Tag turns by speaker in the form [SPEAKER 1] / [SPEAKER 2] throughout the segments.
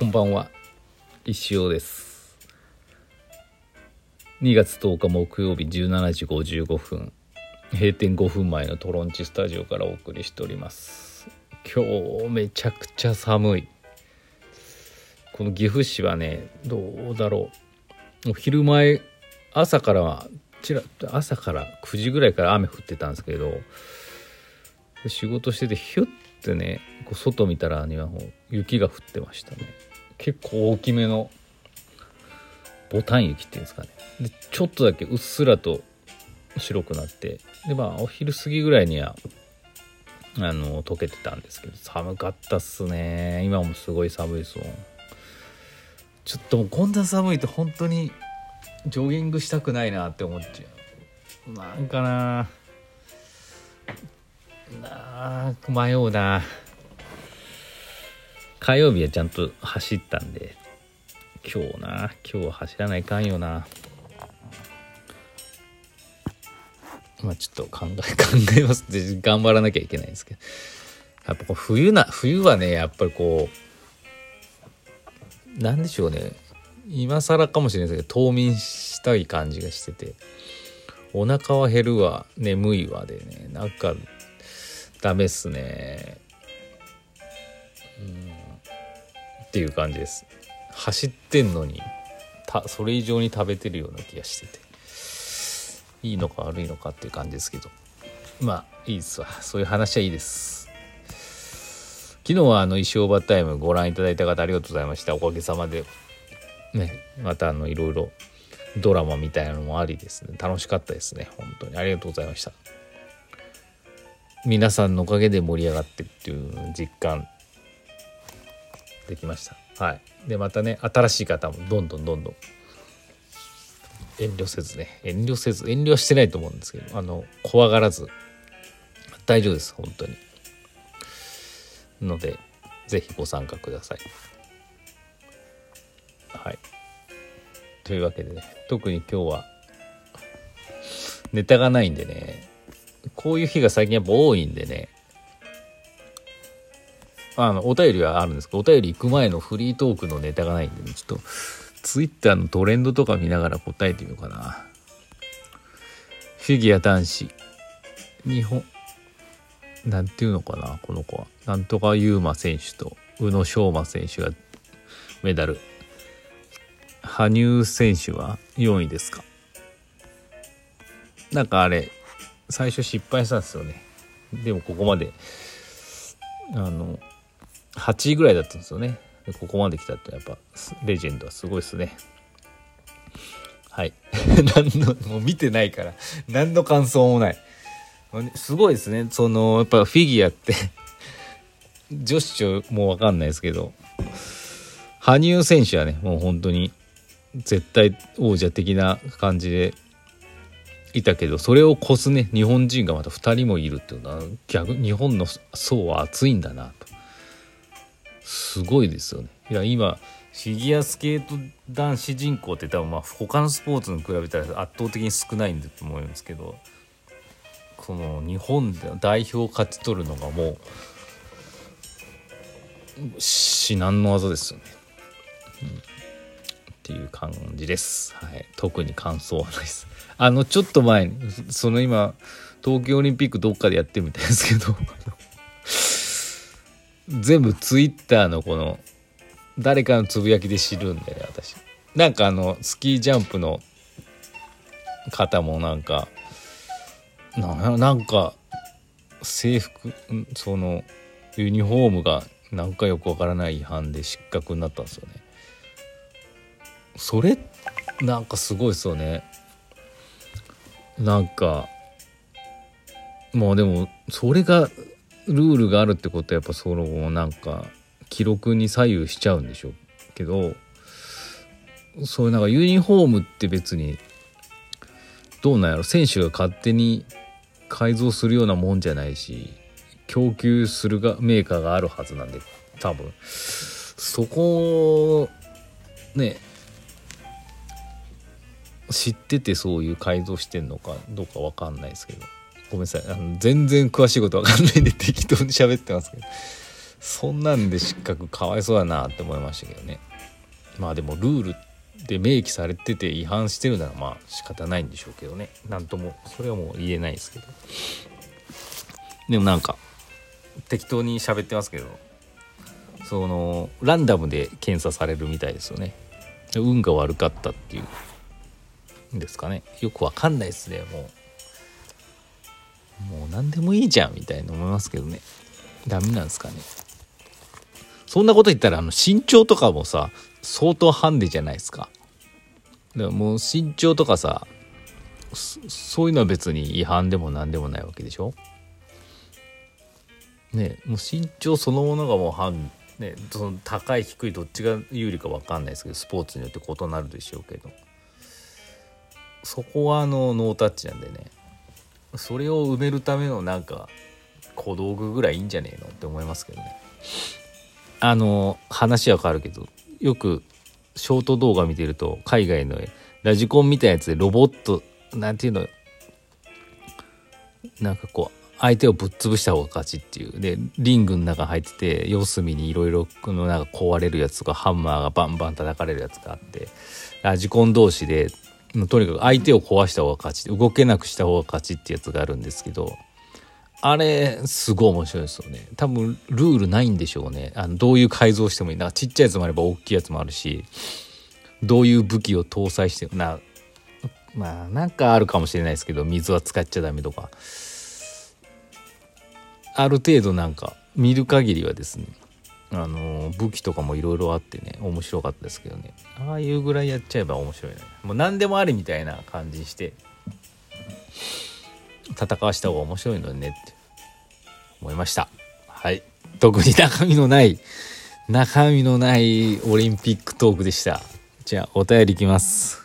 [SPEAKER 1] こんばんは。石尾です。2月10日木曜日17時55分。閉店5分前のトロンチスタジオからお送りしております。今日めちゃくちゃ寒い。この岐阜市はねどうだろう。お昼前朝からはちら朝から9時ぐらいから雨降ってたんですけど仕事しててヒュッてねこう外見たらにはもう雪が降ってましたね。結構大きめのボタン雪っていうんですかね。でちょっとだけうっすらと白くなってでまあお昼過ぎぐらいにはあの溶けてたんですけど寒かったっすね。今もすごい寒いですちょっともうこんな寒いと本当にジョギングしたくないなって思っちゃう。なんかななあ迷うな火曜日はちゃんと走ったんで今日な。今日は走らないかんよな。まあちょっと考え 考えますって頑張らなきゃいけないんですけど。やっぱこう冬な冬はねやっぱりこうなんでしょうね。今更かもしれないですけど冬眠したい感じがしてて。お腹は減るわ。眠いわでね。なんかダメっすね。っていう感じです。走ってんのにたそれ以上に食べてるような気がしてて。いいのか悪いのかっていう感じですけど。まあいいですわ。そういう話はいいです。昨日はあの石オーバータイムご覧いただいた方ありがとうございました。おかげさまで。ねまたあのいろいろドラマみたいなのもありですね。楽しかったですね。本当に。ありがとうございました。皆さんのおかげで盛り上がってるっていう実感。できました。はい。でまたね新しい方もどんどんどんどん。遠慮せずね。遠慮せず遠慮してないと思うんですけどあの怖がらず。大丈夫です本当に。ので是非ご参加ください。はい。というわけでね特に今日はネタがないんでねこういう日が最近やっぱ多いんでねあのお便りはあるんですけどお便り行く前のフリートークのネタがないんで、ね、ちょっとツイッターのトレンドとか見ながら答えてみようかな。フィギュア男子。日本なんていうのかなこの子は。なんとか優馬選手と宇野昌磨選手がメダル。羽生選手は4位ですか。なんかあれ最初失敗したんですよね。でもここまであの8位ぐらいだったんですよね。ここまで来たってやっぱレジェンドはすごいですね。はい。何のもう見てないから。何の感想もない。すごいですね。そのやっぱフィギュアって。女子ちもう分かんないですけど。羽生選手はねもう本当に絶対王者的な感じでいたけどそれを越すね日本人がまた2人もいるっていうのは逆日本の層は厚いんだな。とすごいですよね。いや今フィギュアスケート男子人口って多分まあ他のスポーツに比べたら圧倒的に少ないんだと思うんですけどこの日本で代表を勝ち取るのがもう至難の技ですよね、うん、っていう感じです、はい、特に感想はないです。あのちょっと前にその今東京オリンピックどっかでやってるみたいですけど全部ツイッターのこの誰かのつぶやきで知るんでね私。なんかあのスキージャンプの方もなんかなんか制服そのユニフォームがなんかよくわからない違反で失格になったんですよね。それなんかすごいですよね。なんかもうでもそれがルールがあるってことはやっぱそのなんか記録に左右しちゃうんでしょうけどそういうなんかユニフォームって別にどうなんやろ。選手が勝手に改造するようなもんじゃないし供給するがメーカーがあるはずなんで多分。そこをね知っててそういう改造してんのかどうか分かんないですけど。ごめんなさい。あの全然詳しいこと分かんないんで適当に喋ってますけど。そんなんで失格かわいそうだなって思いましたけどね。まあでもルールで明記されてて違反してるならまあ仕方ないんでしょうけどね。なんともそれはもう言えないですけど。でもなんか適当に喋ってますけど。そのランダムで検査されるみたいですよね。運が悪かったっていう。んですかね。よくわかんないですねもう。もう何でもいいじゃんみたいに思いますけどね。ダメなんですかね。そんなこと言ったらあの身長とかもさ相当ハンデじゃないですか。だからもう身長とかさそういうのは別に違反でも何でもないわけでしょ。ねもう身長そのものがもう反ねその高い低いどっちが有利か分かんないですけどスポーツによって異なるでしょうけど。そこはあのノータッチなんでね。それを埋めるためのなんか小道具ぐらいいいんじゃねえのって思いますけどね。あの話は変わるけどよくショート動画見てると海外のラジコンみたいなやつでロボットなんていうのなんかこう相手をぶっ潰した方が勝ちっていう。でリングの中入ってて四隅にいろいろなんか壊れるやつとかハンマーがバンバン叩かれるやつがあってラジコン同士でとにかく相手を壊した方が勝ち動けなくした方が勝ちってやつがあるんですけどあれすごい面白いですよね。多分ルールないんでしょうね。あのどういう改造してもいい。なんかちっちゃいやつもあれば大きいやつもあるしどういう武器を搭載してなまあなんかあるかもしれないですけど水は使っちゃダメとか。ある程度なんか見る限りはですねあの武器とかもいろいろあってね面白かったですけどね。ああいうぐらいやっちゃえば面白いねもう何でもありみたいな感じにして戦わした方が面白いのにねって。思いました。はい。特に中身のない中身のないオリンピックトークでした。じゃあお便りいきます。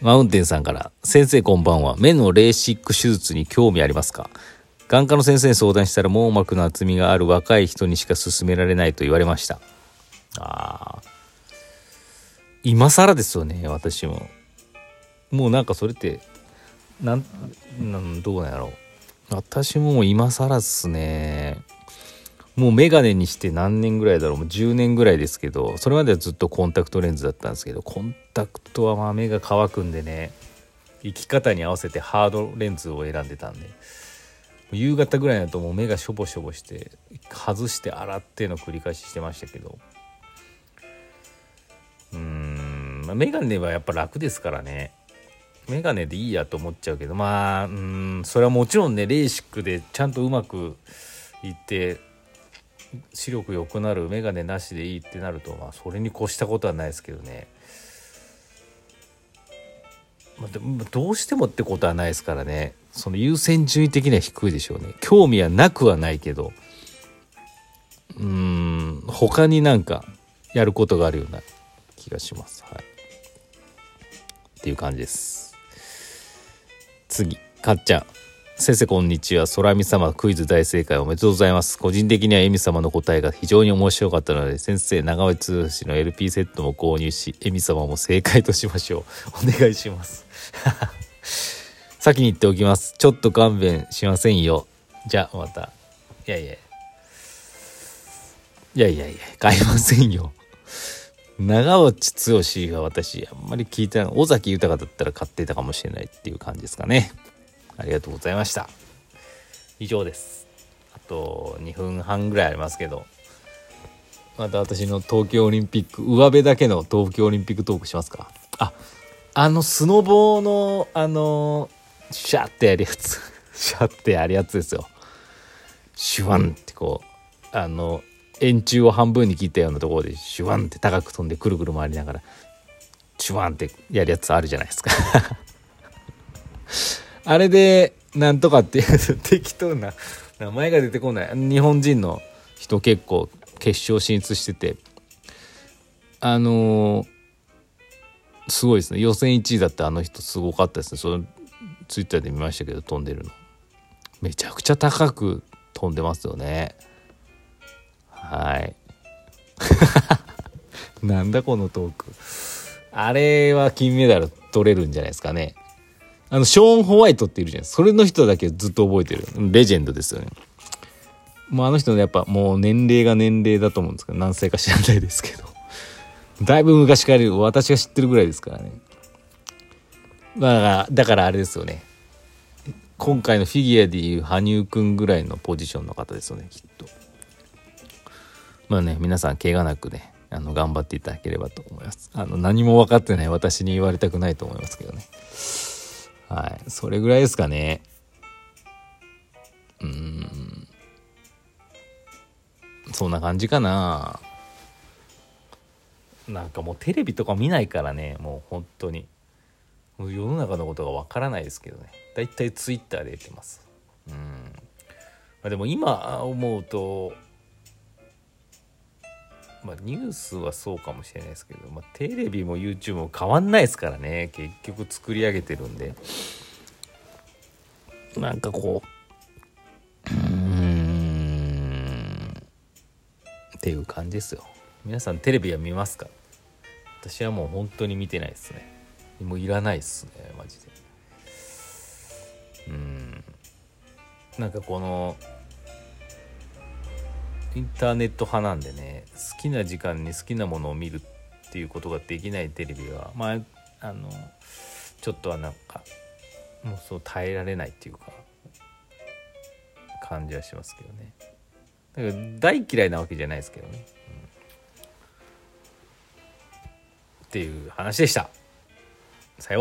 [SPEAKER 1] マウンテンさんから「先生こんばんは。目のレーシック手術に興味ありますか?」眼科の先生に相談したら網膜の厚みがある若い人にしか勧められないと言われました。ああ今更ですよね私も。もうなんかそれってなんなんどうなんやろう。私も今更っすね。もうメガネにして何年ぐらいだろう。もう10年ぐらいですけどそれまではずっとコンタクトレンズだったんですけどコンタクトはまあ目が乾くんでね生き方に合わせてハードレンズを選んでたんで。夕方ぐらいだともう目がしょぼしょぼして外して洗っての繰り返ししてましたけど。うーん、まあ、メガネはやっぱ楽ですからね。メガネでいいやと思っちゃうけどまあうんそれはもちろんねレーシックでちゃんとうまくいって視力良くなるメガネなしでいいってなるとまあそれに越したことはないですけどね、まあ、でどうしてもってことはないですからね。その優先順位的には低いでしょうね。興味はなくはないけどうーん他になんかやることがあるような気がします。はい。っていう感じです。次。かっちゃん。先生こんにちは。空見様クイズ大正解おめでとうございます。個人的にはエミ様の答えが非常に面白かったので先生長尾通信の LP セットも購入しエミ様も正解としましょう。お願いします。先に言っておきます。ちょっと勘弁しませんよ。じゃあまた。いやいや。いやいやいや。買いませんよ。長落剛が私あんまり聞いてない。尾崎豊だったら買ってたかもしれないっていう感じですかね。ありがとうございました。以上です。あと2分半ぐらいありますけど。また私の東京オリンピック上辺だけの東京オリンピックトークしますか。ああのスノボーのあのシャッてやるやつシャッてやるやつですよ。シュワンってこうあの円柱を半分に切ったようなところでシュワンって高く飛んでくるくる回りながらシュワンってやるやつあるじゃないですか。あれでなんとかって 適当な名前が出てこない。日本人の人結構決勝進出しててあのー、すごいですね。予選1位だってあの人すごかったですね。そのツイッターで見ましたけど飛んでるの。めちゃくちゃ高く飛んでますよね。はい。なんだこのトーク。あれは金メダル取れるんじゃないですかね。あのショーン・ホワイトっているじゃないそれの人だけずっと覚えてる。レジェンドですよね。もうあの人のやっぱもう年齢が年齢だと思うんですけど何歳か知らないですけど。だいぶ昔から私が知ってるぐらいですからね。だからだからあれですよね。今回のフィギュアでいう羽生くんぐらいのポジションの方ですよねきっと。まあね皆さん怪我なくねあの頑張っていただければと思います。あの何も分かってない私に言われたくないと思いますけどね。はい。それぐらいですかね。うん。そんな感じかな。なんかもうテレビとか見ないからねもう本当に。世の中のことがわからないですけどね。だいたいツイッターで言ってます。うん、まあ、でも今思うとまあニュースはそうかもしれないですけど、まあ、テレビも YouTube も変わんないですからね。結局作り上げてるんで。なんかこううん。っていう感じですよ。皆さんテレビは見ますか？私はもう本当に見てないですね。もういらないっすねマジで。うん。なんかこのインターネット派なんでね好きな時間に好きなものを見るっていうことができないテレビはまああのちょっとはなんかもうそう耐えられないっていうか感じはしますけどね。だから大嫌いなわけじゃないですけどね、うん、っていう話でした。